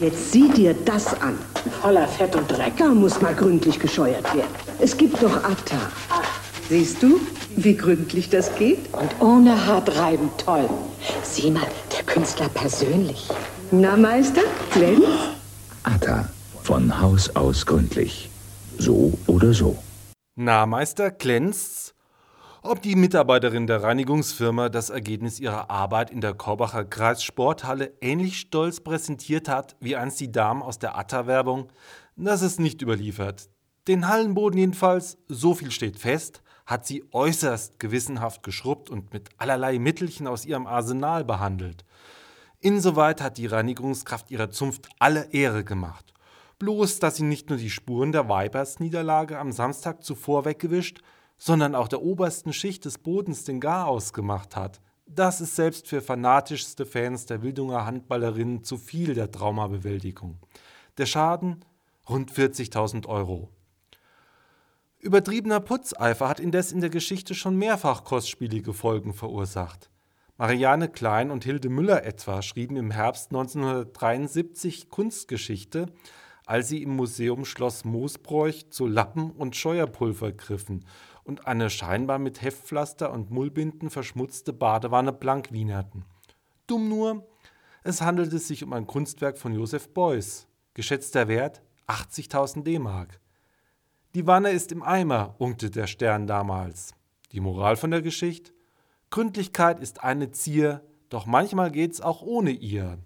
Jetzt sieh dir das an. Voller Fett und Dreck. Da muss mal gründlich gescheuert werden. Es gibt doch Atta. Siehst du, wie gründlich das geht? Und ohne Haartreiben toll. Sieh mal, der Künstler persönlich. Na, Meister, glänzt? Atta, von Haus aus gründlich. So oder so. Na, Meister, glänzt's? Ob die Mitarbeiterin der Reinigungsfirma das Ergebnis ihrer Arbeit in der Korbacher Kreissporthalle ähnlich stolz präsentiert hat wie einst die Damen aus der Atta-Werbung, das ist nicht überliefert. Den Hallenboden jedenfalls, so viel steht fest, hat sie äußerst gewissenhaft geschrubbt und mit allerlei Mittelchen aus ihrem Arsenal behandelt. Insoweit hat die Reinigungskraft ihrer Zunft alle Ehre gemacht. Bloß, dass sie nicht nur die Spuren der Weibers-Niederlage am Samstag zuvor weggewischt, sondern auch der obersten Schicht des Bodens den Garaus gemacht hat. Das ist selbst für fanatischste Fans der Wildunger Handballerinnen zu viel der Traumabewältigung. Der Schaden rund 40.000 Euro. Übertriebener Putzeifer hat indes in der Geschichte schon mehrfach kostspielige Folgen verursacht. Marianne Klein und Hilde Müller etwa schrieben im Herbst 1973 Kunstgeschichte, als sie im Museum Schloss Moosbräuch zu Lappen und Scheuerpulver griffen und eine scheinbar mit Heftpflaster und Mullbinden verschmutzte Badewanne blank wienerten. Dumm nur, es handelte sich um ein Kunstwerk von Josef Beuys, geschätzter Wert 80.000 D-Mark. Die Wanne ist im Eimer, unkte der Stern damals. Die Moral von der Geschichte? Gründlichkeit ist eine Zier, doch manchmal geht's auch ohne ihr.